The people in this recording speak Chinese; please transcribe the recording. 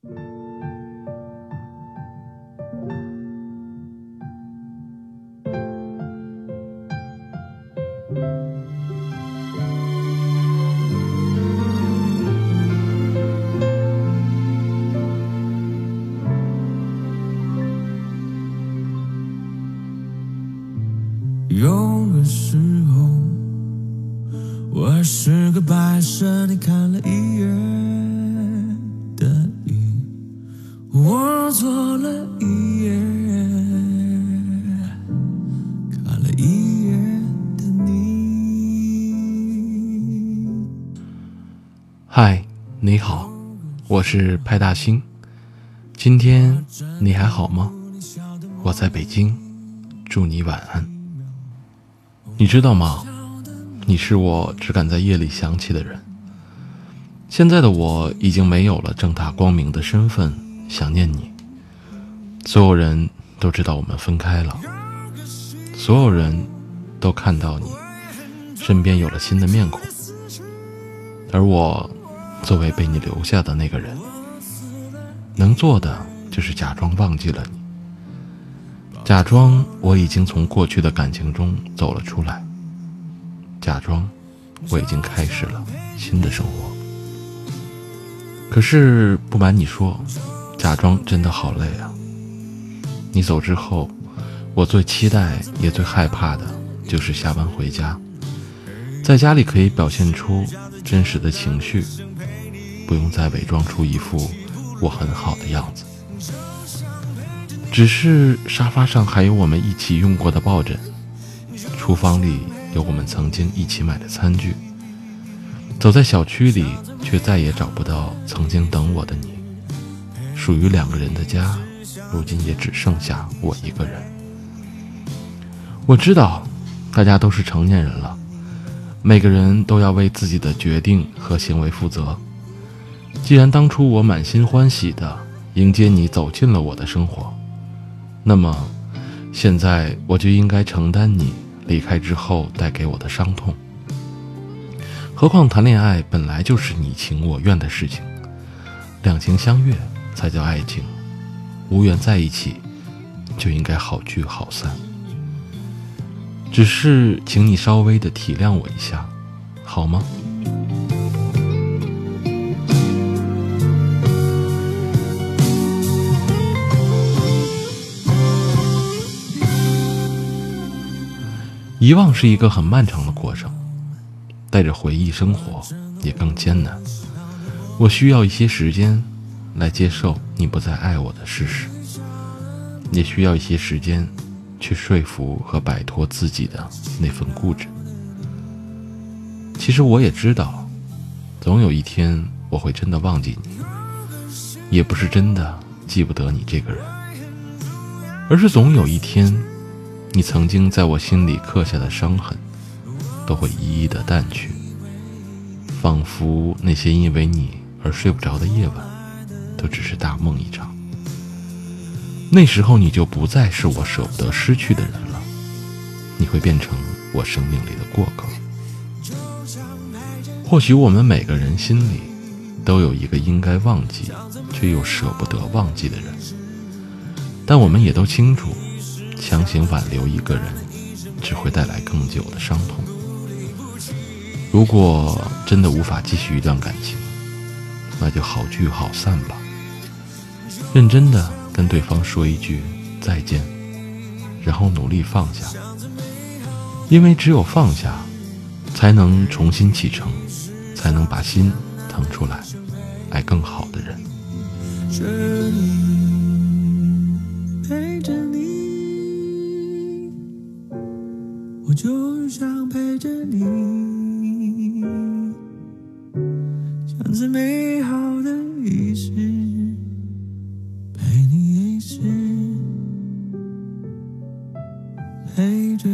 有时候，我是个白色，你看了一嗨，你好，我是派大星。今天你还好吗？我在北京，祝你晚安。你知道吗？你是我只敢在夜里想起的人。现在的我已经没有了正大光明的身份，想念你。所有人都知道我们分开了，所有人都看到你身边有了新的面孔，而我作为被你留下的那个人，能做的就是假装忘记了你。假装我已经从过去的感情中走了出来，假装我已经开始了新的生活。可是不瞒你说，假装真的好累啊！你走之后，我最期待也最害怕的就是下班回家，在家里可以表现出真实的情绪，不用再伪装出一副我很好的样子。只是沙发上还有我们一起用过的抱枕，厨房里有我们曾经一起买的餐具，走在小区里却再也找不到曾经等我的你。属于两个人的家，如今也只剩下我一个人。我知道，大家都是成年人了，每个人都要为自己的决定和行为负责。既然当初我满心欢喜的迎接你走进了我的生活。那么，现在我就应该承担你离开之后带给我的伤痛。何况谈恋爱本来就是你情我愿的事情，两情相悦才叫爱情，无缘在一起就应该好聚好散。只是，请你稍微的体谅我一下，好吗？遗忘是一个很漫长的过程，带着回忆生活也更艰难。我需要一些时间来接受你不再爱我的事实，也需要一些时间去说服和摆脱自己的那份固执。其实我也知道，总有一天我会真的忘记你，也不是真的记不得你这个人，而是总有一天。你曾经在我心里刻下的伤痕，都会一一的淡去，仿佛那些因为你而睡不着的夜晚，都只是大梦一场。那时候你就不再是我舍不得失去的人了，你会变成我生命里的过客。或许我们每个人心里，都有一个应该忘记却又舍不得忘记的人，但我们也都清楚。强行挽留一个人，只会带来更久的伤痛。如果真的无法继续一段感情，那就好聚好散吧。认真的跟对方说一句再见，然后努力放下。因为只有放下，才能重新启程，才能把心腾出来，爱更好的人。我就想陪着你，陪着